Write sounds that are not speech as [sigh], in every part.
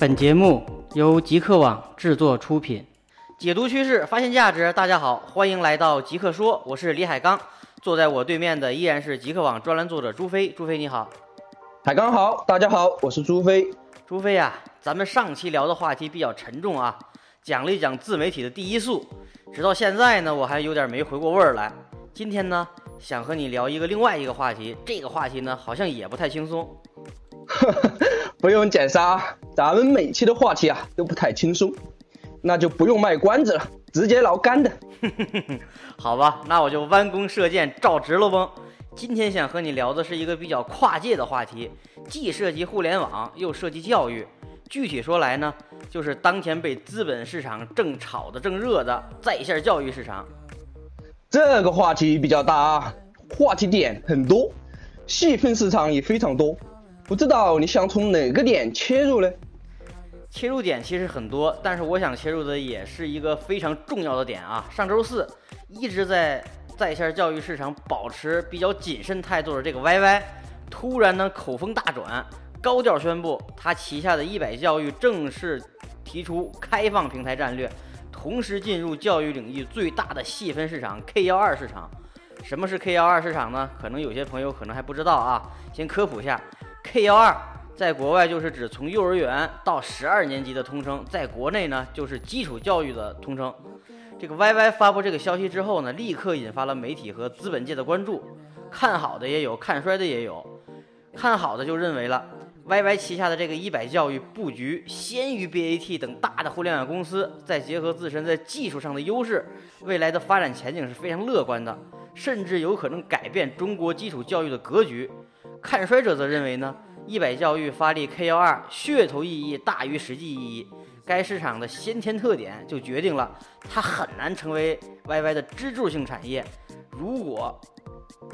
本节目由极客网制作出品，解读趋势，发现价值。大家好，欢迎来到极客说，我是李海刚。坐在我对面的依然是极客网专栏作者朱飞。朱飞你好，海刚好，大家好，我是朱飞。朱飞呀，咱们上期聊的话题比较沉重啊，讲了一讲自媒体的第一速，直到现在呢，我还有点没回过味儿来。今天呢，想和你聊一个另外一个话题，这个话题呢，好像也不太轻松。[laughs] 不用减杀，咱们每期的话题啊都不太轻松，那就不用卖关子了，直接捞干的。[laughs] 好吧，那我就弯弓射箭，照直了崩。今天想和你聊的是一个比较跨界的话题，既涉及互联网，又涉及教育。具体说来呢，就是当前被资本市场正炒的正热的在线教育市场。这个话题比较大啊，话题点很多，细分市场也非常多。不知道你想从哪个点切入呢？切入点其实很多，但是我想切入的也是一个非常重要的点啊。上周四一直在在线教育市场保持比较谨慎态度的这个 YY，突然呢口风大转，高调宣布他旗下的一百教育正式提出开放平台战略，同时进入教育领域最大的细分市场 K 幺二市场。什么是 K 幺二市场呢？可能有些朋友可能还不知道啊，先科普一下。K 幺二在国外就是指从幼儿园到十二年级的通称，在国内呢就是基础教育的通称。这个 YY 发布这个消息之后呢，立刻引发了媒体和资本界的关注，看好的也有，看衰的也有。看好的就认为了，YY 旗下的这个一百教育布局先于 BAT 等大的互联网公司，再结合自身在技术上的优势，未来的发展前景是非常乐观的，甚至有可能改变中国基础教育的格局。看衰者则认为呢，一百教育发力 K 幺二，噱头意义大于实际意义。该市场的先天特点就决定了它很难成为 YY 的支柱性产业。如果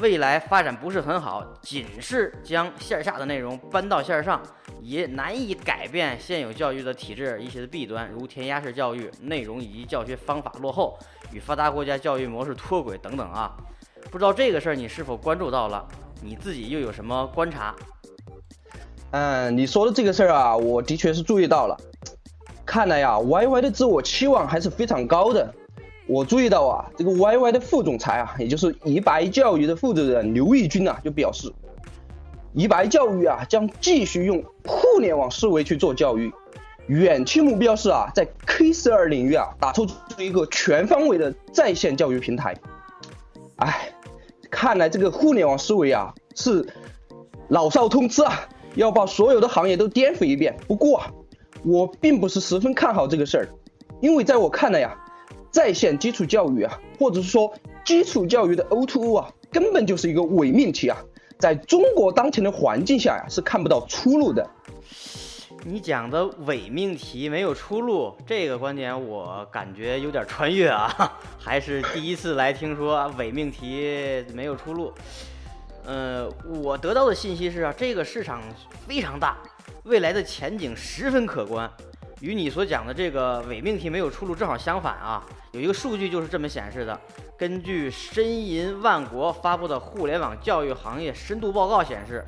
未来发展不是很好，仅是将线下的内容搬到线上，也难以改变现有教育的体制一些的弊端，如填鸭式教育、内容以及教学方法落后、与发达国家教育模式脱轨等等啊。不知道这个事儿你是否关注到了？你自己又有什么观察？嗯，你说的这个事儿啊，我的确是注意到了。看来呀，YY 的自我期望还是非常高的。我注意到啊，这个 YY 的副总裁啊，也就是宜白教育的负责人刘义军啊，就表示，宜白教育啊将继续用互联网思维去做教育，远期目标是啊，在 K 十二领域啊，打造出一个全方位的在线教育平台。哎。看来这个互联网思维啊是老少通吃啊，要把所有的行业都颠覆一遍。不过啊，我并不是十分看好这个事儿，因为在我看来呀，在线基础教育啊，或者是说基础教育的 O2O 啊，根本就是一个伪命题啊，在中国当前的环境下呀，是看不到出路的。你讲的伪命题没有出路，这个观点我感觉有点穿越啊，[laughs] 还是第一次来听说伪命题没有出路。呃，我得到的信息是啊，这个市场非常大，未来的前景十分可观。与你所讲的这个伪命题没有出路正好相反啊，有一个数据就是这么显示的。根据申银万国发布的互联网教育行业深度报告显示。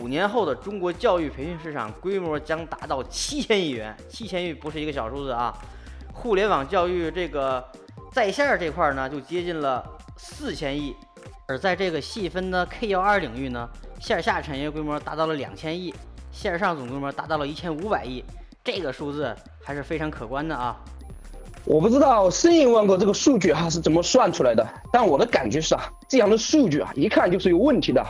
五年后的中国教育培训市场规模将达到七千亿元，七千亿不是一个小数字啊！互联网教育这个在线这块呢，就接近了四千亿，而在这个细分的 K 幺二领域呢，线下产业规模达到了两千亿，线上总规模达到了一千五百亿，这个数字还是非常可观的啊！我不知道申银万国这个数据哈是怎么算出来的，但我的感觉是啊，这样的数据啊，一看就是有问题的。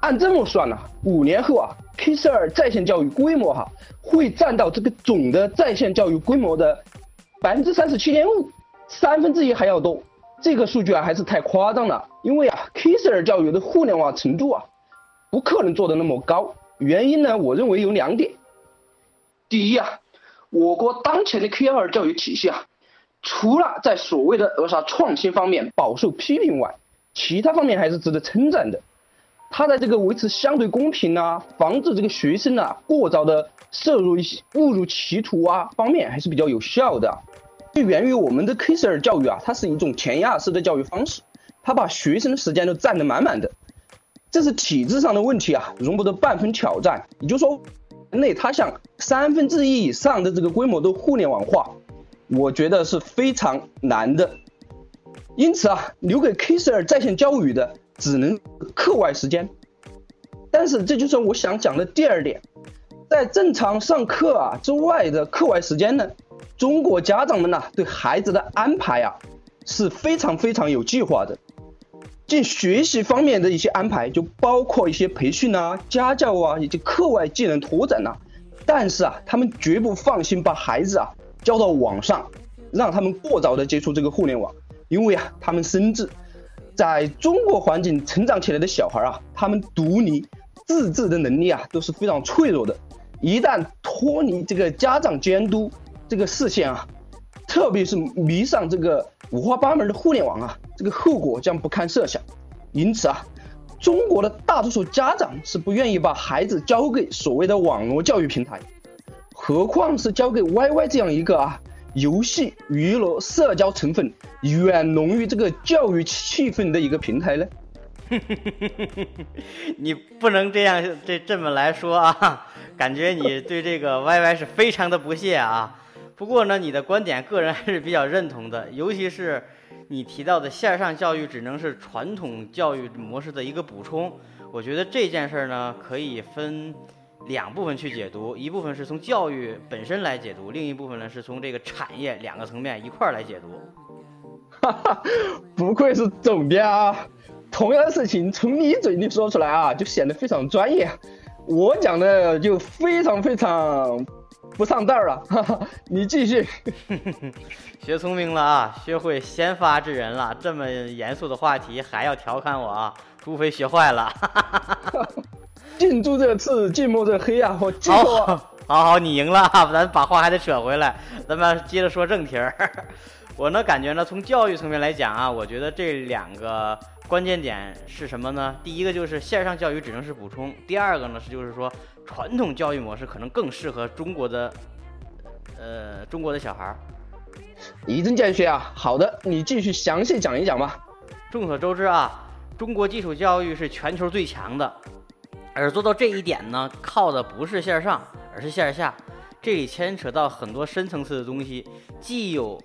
按这么算呢，五年后啊，K 十二在线教育规模哈会占到这个总的在线教育规模的百分之三十七点五，三分之一还要多。这个数据啊还是太夸张了，因为啊 K 十二教育的互联网程度啊不可能做的那么高。原因呢，我认为有两点。第一啊，我国当前的 K 二教育体系啊，除了在所谓的扼杀创新方面饱受批评外，其他方面还是值得称赞的。它在这个维持相对公平啊，防止这个学生啊过早的摄入一些误入歧途啊方面还是比较有效的。就源于我们的 K 十二教育啊，它是一种填鸭式的教育方式，它把学生的时间都占得满满的，这是体制上的问题啊，容不得半分挑战。也就是说，内它向三分之一以上的这个规模都互联网化，我觉得是非常难的。因此啊，留给 K 十二在线教育的只能课外时间。但是这就是我想讲的第二点，在正常上课啊之外的课外时间呢，中国家长们呢对孩子的安排啊是非常非常有计划的。进学习方面的一些安排，就包括一些培训啊、家教啊，以及课外技能拓展呐。但是啊，他们绝不放心把孩子啊交到网上，让他们过早的接触这个互联网，因为啊，他们深知，在中国环境成长起来的小孩啊，他们独立自制的能力啊都是非常脆弱的，一旦脱离这个家长监督这个视线啊。特别是迷上这个五花八门的互联网啊，这个后果将不堪设想。因此啊，中国的大多数家长是不愿意把孩子交给所谓的网络教育平台，何况是交给 YY 这样一个啊游戏、娱乐、社交成分远浓于这个教育气氛的一个平台呢？[laughs] 你不能这样这这么来说啊，感觉你对这个 YY 是非常的不屑啊。不过呢，你的观点个人还是比较认同的，尤其是你提到的线上教育只能是传统教育模式的一个补充。我觉得这件事儿呢，可以分两部分去解读，一部分是从教育本身来解读，另一部分呢是从这个产业两个层面一块儿来解读。哈哈，不愧是总编啊！同样的事情从你嘴里说出来啊，就显得非常专业。我讲的就非常非常。不上道了，哈哈，你继续，[laughs] 学聪明了啊，学会先发制人了。这么严肃的话题还要调侃我啊？除非学坏了。近朱者赤，近墨者黑啊！我记住。好好，你赢了啊！咱把话还得扯回来，咱们接着说正题儿。[laughs] 我呢，感觉呢，从教育层面来讲啊，我觉得这两个关键点是什么呢？第一个就是线上教育只能是补充，第二个呢是就是说。传统教育模式可能更适合中国的，呃，中国的小孩儿。一针见血啊！好的，你继续详细讲一讲吧。众所周知啊，中国基础教育是全球最强的，而做到这一点呢，靠的不是线上，而是线下。这里牵扯到很多深层次的东西，既有。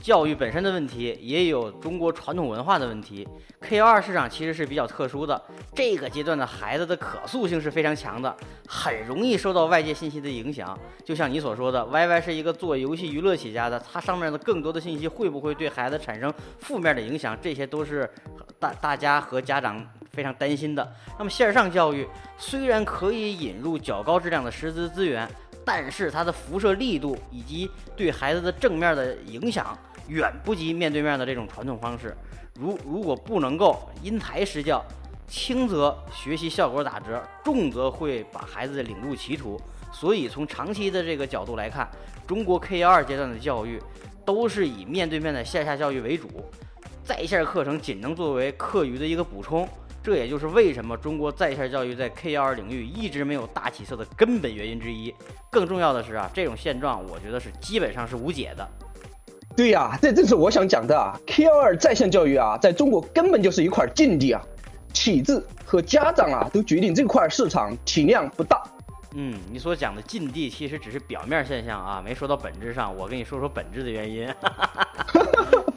教育本身的问题，也有中国传统文化的问题。K 幺二市场其实是比较特殊的，这个阶段的孩子的可塑性是非常强的，很容易受到外界信息的影响。就像你所说的，YY 是一个做游戏娱乐起家的，它上面的更多的信息会不会对孩子产生负面的影响？这些都是大大家和家长非常担心的。那么线上教育虽然可以引入较高质量的师资资源。但是它的辐射力度以及对孩子的正面的影响，远不及面对面的这种传统方式。如如果不能够因材施教，轻则学习效果打折，重则会把孩子领入歧途。所以从长期的这个角度来看，中国 K 幺二阶段的教育都是以面对面的线下教育为主，在线课程仅能作为课余的一个补充。这也就是为什么中国在线教育在 K 幺二领域一直没有大起色的根本原因之一。更重要的是啊，这种现状我觉得是基本上是无解的。对呀，这正是我想讲的啊。K 幺二在线教育啊，在中国根本就是一块禁地啊，体制和家长啊都决定这块市场体量不大。嗯，你所讲的禁地其实只是表面现象啊，没说到本质上。我跟你说说本质的原因。[laughs]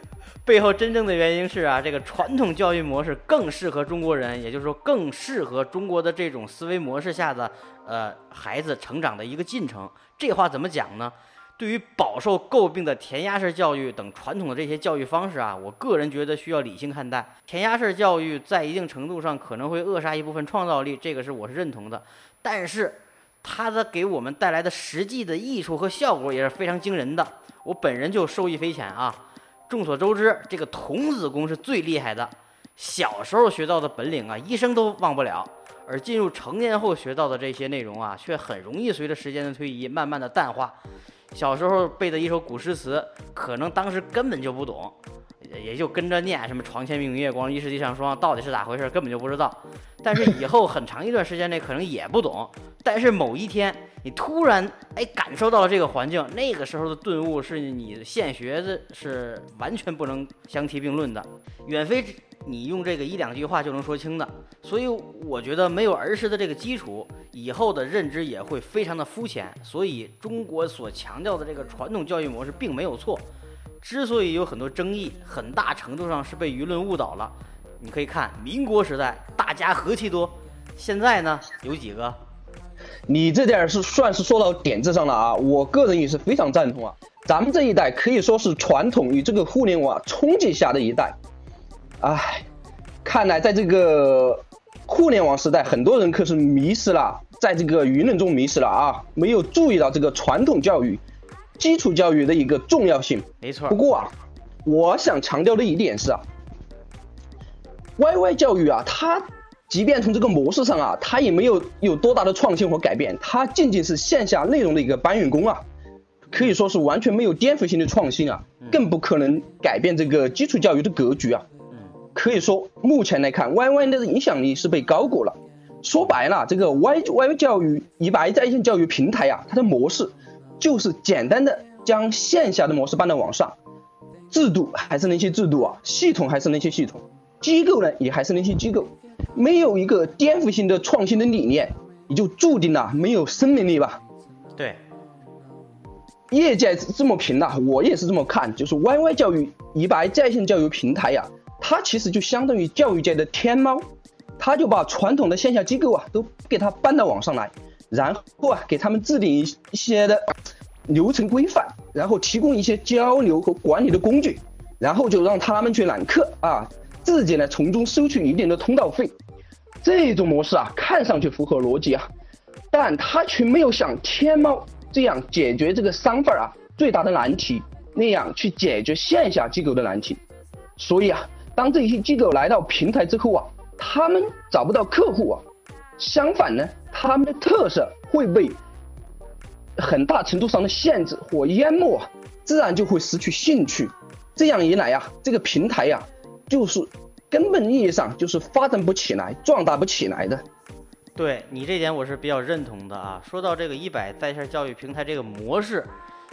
[laughs] 背后真正的原因是啊，这个传统教育模式更适合中国人，也就是说更适合中国的这种思维模式下的呃孩子成长的一个进程。这话怎么讲呢？对于饱受诟病的填鸭式教育等传统的这些教育方式啊，我个人觉得需要理性看待。填鸭式教育在一定程度上可能会扼杀一部分创造力，这个是我是认同的。但是它的给我们带来的实际的益处和效果也是非常惊人的，我本人就受益匪浅啊。众所周知，这个童子功是最厉害的。小时候学到的本领啊，一生都忘不了；而进入成年后学到的这些内容啊，却很容易随着时间的推移，慢慢的淡化。小时候背的一首古诗词，可能当时根本就不懂，也就跟着念什么“床前明月光，疑是地上霜”，到底是咋回事，根本就不知道。但是以后很长一段时间内可能也不懂。但是某一天，你突然哎感受到了这个环境，那个时候的顿悟是你现学的是完全不能相提并论的，远非你用这个一两句话就能说清的。所以我觉得没有儿时的这个基础，以后的认知也会非常的肤浅。所以中国所强调的这个传统教育模式并没有错。之所以有很多争议，很大程度上是被舆论误导了。你可以看民国时代大家和气多，现在呢有几个？你这点是算是说到点子上了啊！我个人也是非常赞同啊。咱们这一代可以说是传统与这个互联网冲击下的一代。唉，看来在这个互联网时代，很多人可是迷失了，在这个舆论中迷失了啊，没有注意到这个传统教育、基础教育的一个重要性。没错。不过啊，我想强调的一点是啊，YY 教育啊，它。即便从这个模式上啊，它也没有有多大的创新和改变，它仅仅是线下内容的一个搬运工啊，可以说是完全没有颠覆性的创新啊，更不可能改变这个基础教育的格局啊。可以说目前来看，YY 的影响力是被高估了。说白了，这个 YY 教育一百在线教育平台啊，它的模式就是简单的将线下的模式搬到网上，制度还是那些制度啊，系统还是那些系统，机构呢也还是那些机构。没有一个颠覆性的创新的理念，你就注定了没有生命力吧？对，业界这么评的，我也是这么看。就是 YY 教育一白在线教育平台呀，它其实就相当于教育界的天猫，它就把传统的线下机构啊都给它搬到网上来，然后啊给他们制定一一些的流程规范，然后提供一些交流和管理的工具，然后就让他们去揽客啊，自己呢从中收取一定的通道费。这种模式啊，看上去符合逻辑啊，但他却没有像天猫这样解决这个商贩啊最大的难题那样去解决线下机构的难题。所以啊，当这些机构来到平台之后啊，他们找不到客户啊，相反呢，他们的特色会被很大程度上的限制或淹没啊，自然就会失去兴趣。这样一来呀，这个平台呀，就是。根本意义上就是发展不起来、壮大不起来的。对你这点我是比较认同的啊。说到这个一百在线教育平台这个模式，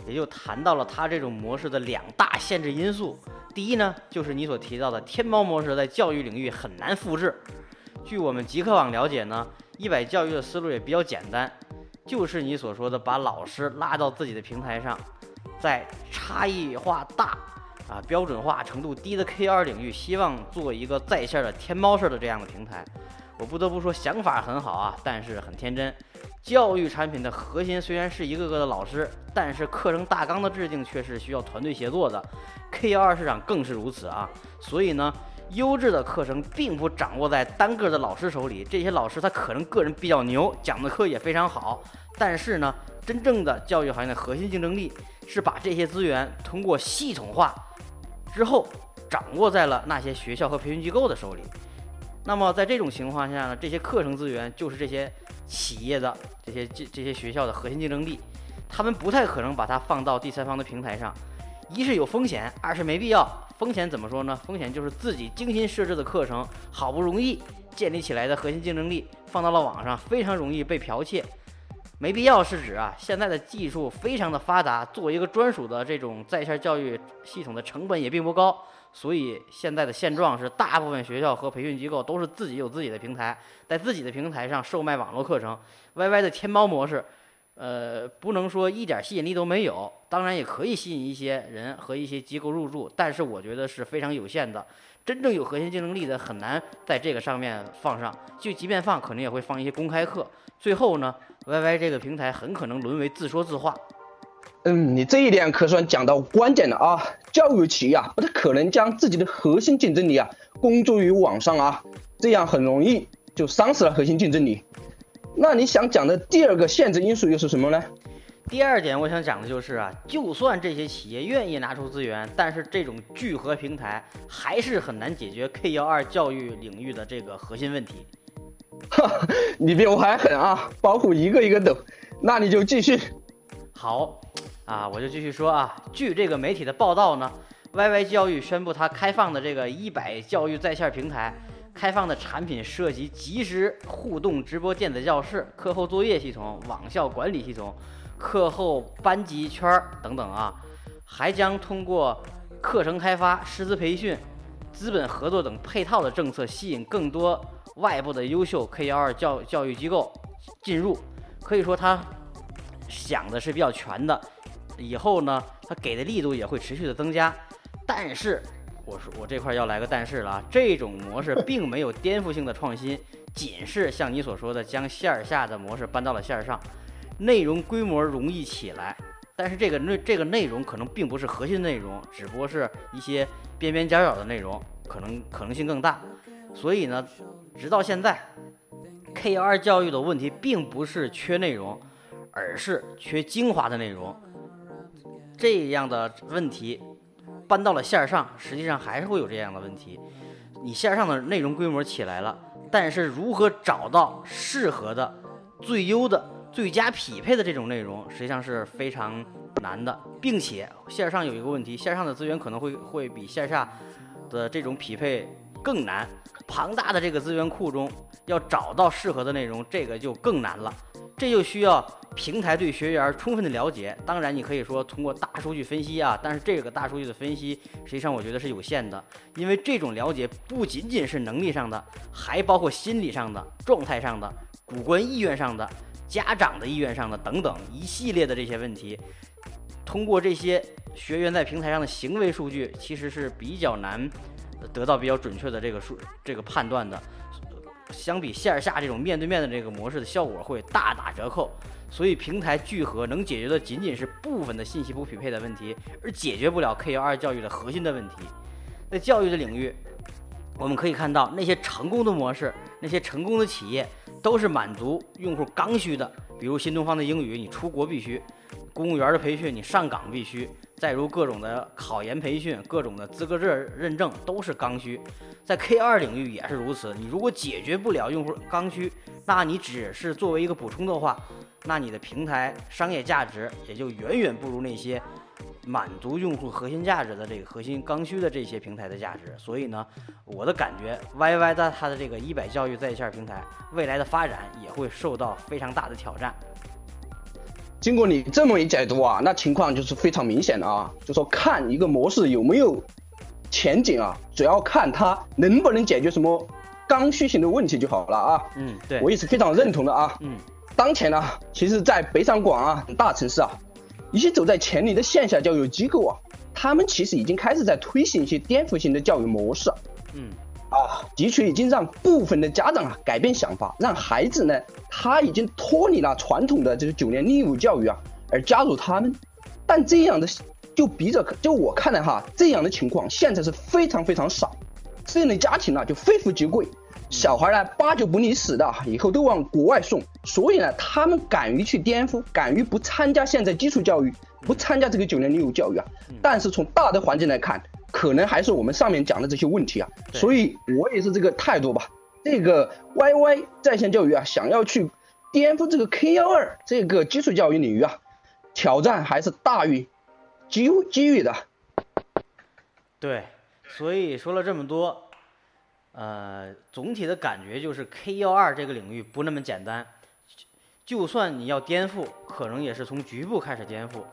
也就谈到了它这种模式的两大限制因素。第一呢，就是你所提到的天猫模式在教育领域很难复制。据我们极客网了解呢，一百教育的思路也比较简单，就是你所说的把老师拉到自己的平台上，在差异化大。啊，标准化程度低的 K 二领域，希望做一个在线的天猫式的这样的平台。我不得不说，想法很好啊，但是很天真。教育产品的核心虽然是一个个的老师，但是课程大纲的制定却是需要团队协作的。K 幺二市场更是如此啊。所以呢，优质的课程并不掌握在单个的老师手里。这些老师他可能个人比较牛，讲的课也非常好，但是呢，真正的教育行业的核心竞争力是把这些资源通过系统化。之后掌握在了那些学校和培训机构的手里。那么在这种情况下呢，这些课程资源就是这些企业的这些这这些学校的核心竞争力。他们不太可能把它放到第三方的平台上，一是有风险，二是没必要。风险怎么说呢？风险就是自己精心设置的课程，好不容易建立起来的核心竞争力放到了网上，非常容易被剽窃。没必要是指啊，现在的技术非常的发达，做一个专属的这种在线教育系统的成本也并不高，所以现在的现状是，大部分学校和培训机构都是自己有自己的平台，在自己的平台上售卖网络课程。YY 的天猫模式，呃，不能说一点吸引力都没有，当然也可以吸引一些人和一些机构入驻，但是我觉得是非常有限的。真正有核心竞争力的很难在这个上面放上，就即便放，可能也会放一些公开课。最后呢，YY 这个平台很可能沦为自说自话。嗯，你这一点可算讲到关键了啊！教育企业啊，不太可能将自己的核心竞争力啊公诸于网上啊，这样很容易就丧失了核心竞争力。那你想讲的第二个限制因素又是什么呢？第二点我想讲的就是啊，就算这些企业愿意拿出资源，但是这种聚合平台还是很难解决 K 幺二教育领域的这个核心问题。哈，[laughs] 你比我还狠啊，包括一个一个抖。那你就继续。好，啊，我就继续说啊。据这个媒体的报道呢，YY 教育宣布它开放的这个一百教育在线平台，开放的产品涉及即时互动直播电子教室、课后作业系统、网校管理系统。课后班级圈等等啊，还将通过课程开发、师资培训、资本合作等配套的政策，吸引更多外部的优秀 K 幺二教教育机构进入。可以说他想的是比较全的，以后呢，他给的力度也会持续的增加。但是，我说我这块要来个但是了啊，这种模式 [laughs] 并没有颠覆性的创新，仅是像你所说的将线下的模式搬到了线上，内容规模容易起来。但是这个内这个内容可能并不是核心内容，只不过是一些边边角角的内容，可能可能性更大。所以呢，直到现在，K 二教育的问题并不是缺内容，而是缺精华的内容。这样的问题搬到了线上，实际上还是会有这样的问题。你线上的内容规模起来了，但是如何找到适合的、最优的？最佳匹配的这种内容实际上是非常难的，并且线上有一个问题，线上的资源可能会会比线下的这种匹配更难。庞大的这个资源库中要找到适合的内容，这个就更难了。这就需要平台对学员充分的了解。当然，你可以说通过大数据分析啊，但是这个大数据的分析实际上我觉得是有限的，因为这种了解不仅仅是能力上的，还包括心理上的、状态上的、主观意愿上的。家长的意愿上的等等一系列的这些问题，通过这些学员在平台上的行为数据，其实是比较难得到比较准确的这个数这个判断的。相比线下这种面对面的这个模式的效果会大打折扣。所以平台聚合能解决的仅仅是部分的信息不匹配的问题，而解决不了 K 幺二教育的核心的问题。在教育的领域，我们可以看到那些成功的模式，那些成功的企业。都是满足用户刚需的，比如新东方的英语，你出国必须；公务员的培训，你上岗必须；再如各种的考研培训，各种的资格证认证都是刚需。在 K 二领域也是如此，你如果解决不了用户刚需，那你只是作为一个补充的话，那你的平台商业价值也就远远不如那些。满足用户核心价值的这个核心刚需的这些平台的价值，所以呢，我的感觉，YY 的它的这个一百教育在线平台未来的发展也会受到非常大的挑战。经过你这么一解读啊，那情况就是非常明显的啊，就说看一个模式有没有前景啊，主要看它能不能解决什么刚需型的问题就好了啊。嗯，对，我也是非常认同的啊。嗯，当前呢，其实，在北上广啊大城市啊。一些走在前列的线下教育机构啊，他们其实已经开始在推行一些颠覆性的教育模式。嗯，啊，的确已经让部分的家长啊改变想法，让孩子呢他已经脱离了传统的这个九年义务教育啊，而加入他们。但这样的就比着就我看来哈，这样的情况现在是非常非常少，这样的家庭呢就非富即贵。小孩呢，八九不离十的，以后都往国外送，所以呢，他们敢于去颠覆，敢于不参加现在基础教育，不参加这个九年义务教育啊。但是从大的环境来看，可能还是我们上面讲的这些问题啊。所以我也是这个态度吧。这个 YY 在线教育啊，想要去颠覆这个 K 幺二这个基础教育领域啊，挑战还是大于机机遇的。对，所以说了这么多。呃，总体的感觉就是 K 幺二这个领域不那么简单，就算你要颠覆，可能也是从局部开始颠覆，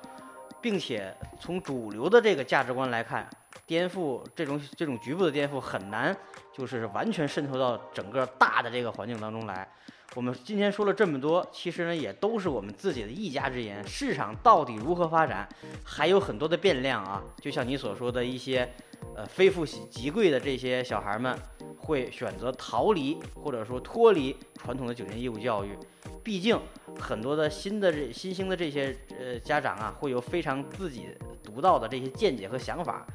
并且从主流的这个价值观来看，颠覆这种这种局部的颠覆很难，就是完全渗透到整个大的这个环境当中来。我们今天说了这么多，其实呢也都是我们自己的一家之言。市场到底如何发展，还有很多的变量啊。就像你所说的一些，呃，非富即贵的这些小孩们，会选择逃离或者说脱离传统的九年义务教育。毕竟很多的新的这新兴的这些呃家长啊，会有非常自己独到的这些见解和想法。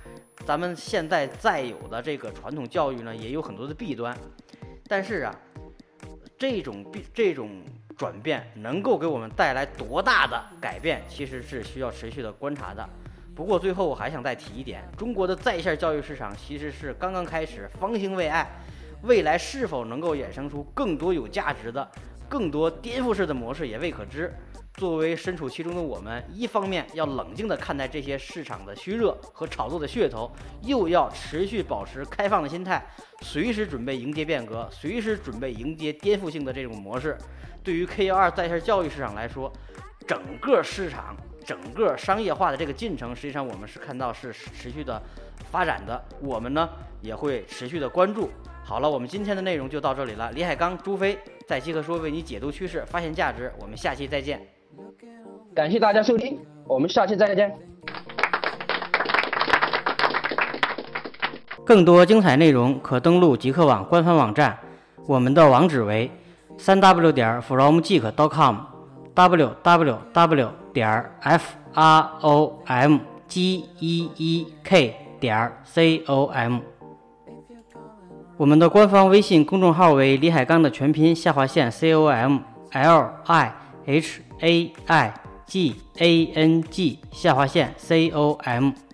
咱们现在在有的这个传统教育呢，也有很多的弊端，但是啊。这种变这种转变能够给我们带来多大的改变，其实是需要持续的观察的。不过最后我还想再提一点，中国的在线教育市场其实是刚刚开始，方兴未艾，未来是否能够衍生出更多有价值的、更多颠覆式的模式也未可知。作为身处其中的我们，一方面要冷静地看待这些市场的虚热和炒作的噱头，又要持续保持开放的心态，随时准备迎接变革，随时准备迎接颠覆性的这种模式。对于 K 幺二在线教育市场来说，整个市场整个商业化的这个进程，实际上我们是看到是持续的发展的，我们呢也会持续的关注。好了，我们今天的内容就到这里了。李海刚、朱飞在极客说为你解读趋势，发现价值。我们下期再见。感谢大家收听，我们下期再见。更多精彩内容可登录极客网官方网站，我们的网址为三 w 点 fromgeek.com，w w w 点 f r o m g e e k 点 c o m。我们的官方微信公众号为李海刚的全拼下划线 c o m l i h a i g a n g 下划线 c o m。